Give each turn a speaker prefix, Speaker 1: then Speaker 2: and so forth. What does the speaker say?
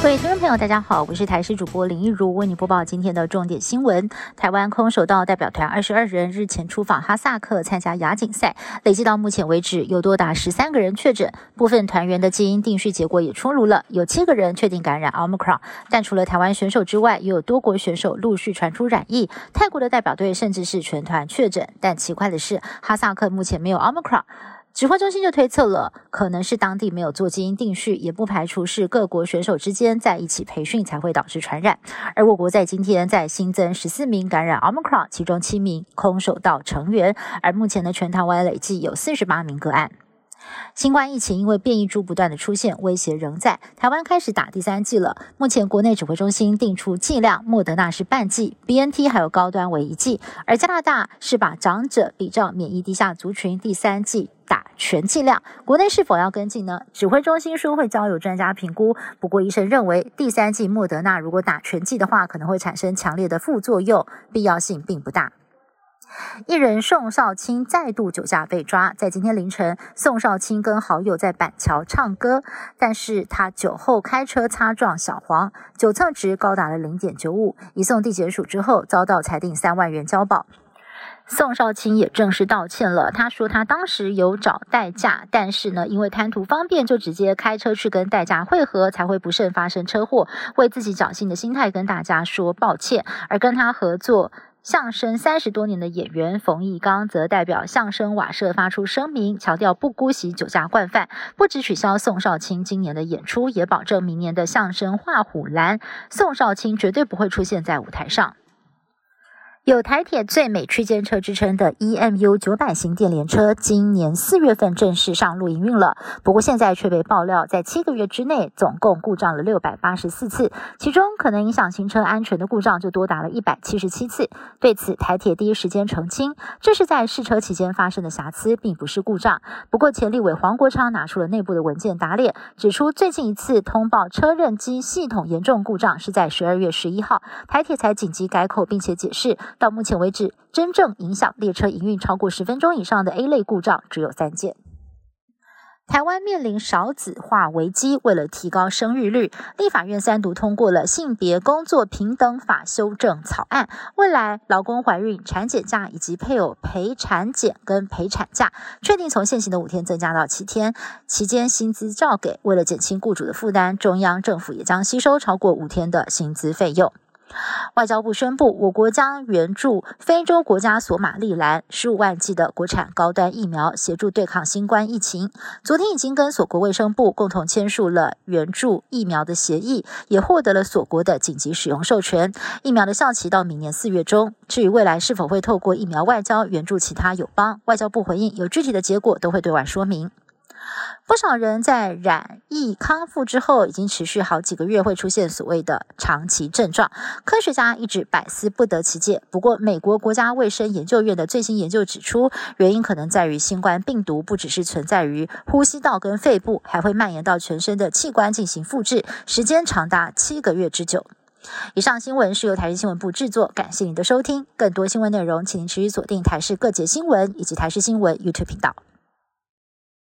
Speaker 1: 各位听众朋友，大家好，我是台视主播林一如，为你播报今天的重点新闻。台湾空手道代表团二十二人日前出访哈萨克参加亚锦赛，累计到目前为止有多达十三个人确诊，部分团员的基因定序结果也出炉了，有七个人确定感染 Omicron。但除了台湾选手之外，也有多国选手陆续传出染疫，泰国的代表队甚至是全团确诊。但奇怪的是，哈萨克目前没有 Omicron。指挥中心就推测了，可能是当地没有做基因定序，也不排除是各国选手之间在一起培训才会导致传染。而我国在今天在新增十四名感染 Omicron，其中七名空手道成员，而目前的全台湾累计有四十八名个案。新冠疫情因为变异株不断的出现，威胁仍在。台湾开始打第三剂了。目前国内指挥中心定出剂量，莫德纳是半剂，B N T 还有高端为一剂，而加拿大是把长者比照免疫低下族群第三剂打全剂量。国内是否要跟进呢？指挥中心说会交由专家评估。不过医生认为，第三剂莫德纳如果打全剂的话，可能会产生强烈的副作用，必要性并不大。艺人宋少卿再度酒驾被抓，在今天凌晨，宋少卿跟好友在板桥唱歌，但是他酒后开车擦撞小黄，酒测值高达了零点九五，移送地检署之后，遭到裁定三万元交保。宋少卿也正式道歉了，他说他当时有找代驾，但是呢，因为贪图方便，就直接开车去跟代驾会合，才会不慎发生车祸，为自己侥幸的心态跟大家说抱歉，而跟他合作。相声三十多年的演员冯艺刚则代表相声瓦舍发出声明，强调不姑息酒驾惯犯，不只取消宋少卿今年的演出，也保证明年的相声画虎兰，宋少卿绝对不会出现在舞台上。有台铁最美区间车之称的 EMU 九百型电联车，今年四月份正式上路营运了。不过现在却被爆料，在七个月之内，总共故障了六百八十四次，其中可能影响行车安全的故障就多达了一百七十七次。对此，台铁第一时间澄清，这是在试车期间发生的瑕疵，并不是故障。不过前立委黄国昌拿出了内部的文件打脸，指出最近一次通报车任机系统严重故障是在十二月十一号，台铁才紧急改口，并且解释。到目前为止，真正影响列车营运超过十分钟以上的 A 类故障只有三件。台湾面临少子化危机，为了提高生育率，立法院三读通过了性别工作平等法修正草案。未来劳工怀孕、产检假以及配偶陪产检跟陪产假，确定从现行的五天增加到七天，期间薪资照给。为了减轻雇主的负担，中央政府也将吸收超过五天的薪资费用。外交部宣布，我国将援助非洲国家索马利兰十五万剂的国产高端疫苗，协助对抗新冠疫情。昨天已经跟所国卫生部共同签署了援助疫苗的协议，也获得了所国的紧急使用授权。疫苗的效期到明年四月中。至于未来是否会透过疫苗外交援助其他友邦，外交部回应，有具体的结果都会对外说明。不少人在染疫康复之后，已经持续好几个月，会出现所谓的长期症状。科学家一直百思不得其解。不过，美国国家卫生研究院的最新研究指出，原因可能在于新冠病毒不只是存在于呼吸道跟肺部，还会蔓延到全身的器官进行复制，时间长达七个月之久。以上新闻是由台视新闻部制作，感谢您的收听。更多新闻内容，请您持续锁定台视各节新闻以及台视新闻 YouTube 频道。